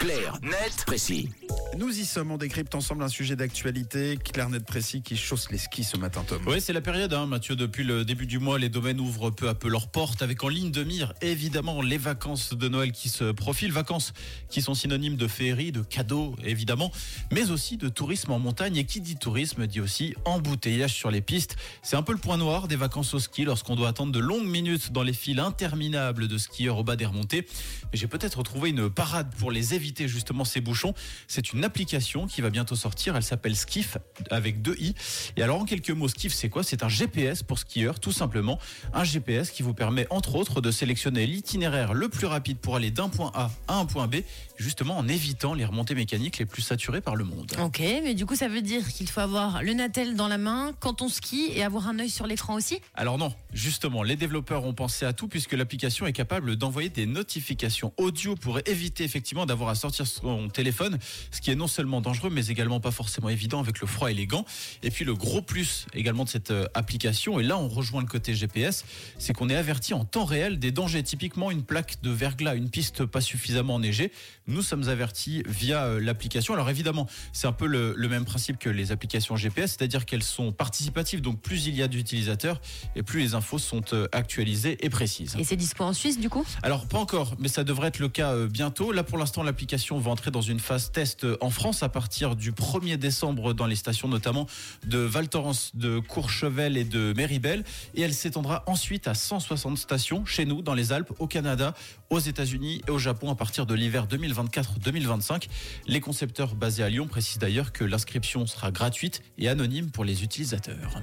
Clair, net, précis. Nous y sommes, on décrypte ensemble un sujet d'actualité, clair, net, précis, qui chausse les skis ce matin, Tom. Oui, c'est la période, hein, Mathieu. Depuis le début du mois, les domaines ouvrent peu à peu leurs portes, avec en ligne de mire, évidemment, les vacances de Noël qui se profilent. Vacances qui sont synonymes de féerie, de cadeaux, évidemment, mais aussi de tourisme en montagne. Et qui dit tourisme dit aussi embouteillage sur les pistes. C'est un peu le point noir des vacances au ski lorsqu'on doit attendre de longues minutes dans les files interminables de skieurs au bas des remontées. Mais j'ai peut-être trouvé une parade pour les éviter justement ces bouchons. Une application qui va bientôt sortir. Elle s'appelle Skiff avec deux i. Et alors en quelques mots, Skiff c'est quoi? C'est un GPS pour skieurs, tout simplement. Un GPS qui vous permet entre autres de sélectionner l'itinéraire le plus rapide pour aller d'un point A à un point B, justement en évitant les remontées mécaniques les plus saturées par le monde. Ok, mais du coup, ça veut dire qu'il faut avoir le Natel dans la main quand on skie et avoir un œil sur l'écran aussi? Alors non, justement, les développeurs ont pensé à tout puisque l'application est capable d'envoyer des notifications audio pour éviter effectivement d'avoir à sortir son téléphone, ce qui est non seulement dangereux mais également pas forcément évident avec le froid et les gants. Et puis le gros plus également de cette euh, application, et là on rejoint le côté GPS, c'est qu'on est averti en temps réel des dangers. Typiquement une plaque de verglas, une piste pas suffisamment enneigée, nous sommes avertis via euh, l'application. Alors évidemment, c'est un peu le, le même principe que les applications GPS, c'est-à-dire qu'elles sont participatives, donc plus il y a d'utilisateurs et plus les infos sont euh, actualisées et précises. Et c'est dispo en Suisse, du coup? Alors pas encore, mais ça devrait être le cas bientôt. Là pour l'instant, l'application va entrer dans une phase test euh, en France à partir du 1er décembre dans les stations notamment de Val Thorens, de Courchevel et de Méribel. Et elle s'étendra ensuite à 160 stations chez nous dans les Alpes, au Canada, aux États-Unis et au Japon à partir de l'hiver 2024-2025. Les concepteurs basés à Lyon précisent d'ailleurs que l'inscription sera gratuite et anonyme pour les utilisateurs.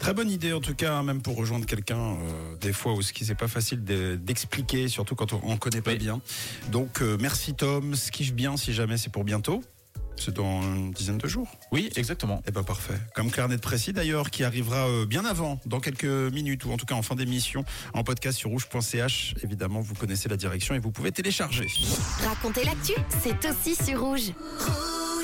Très bonne idée en tout cas, hein, même pour rejoindre quelqu'un, euh, des fois où ce qui c'est pas facile de- d'expliquer, surtout quand on, on connaît pas Oui. bien. Donc euh, merci Tom, skiffe bien si jamais c'est pour bientôt. C'est dans une dizaine de jours. Oui, exactement. Eh ben parfait. Comme Clarnet Précis d'ailleurs, qui arrivera euh, bien avant, dans quelques minutes, ou en tout cas en fin d'émission, en podcast sur rouge.ch. Évidemment, vous connaissez la direction et vous pouvez télécharger. Raconter l'actu, c'est aussi sur rouge. Rouge.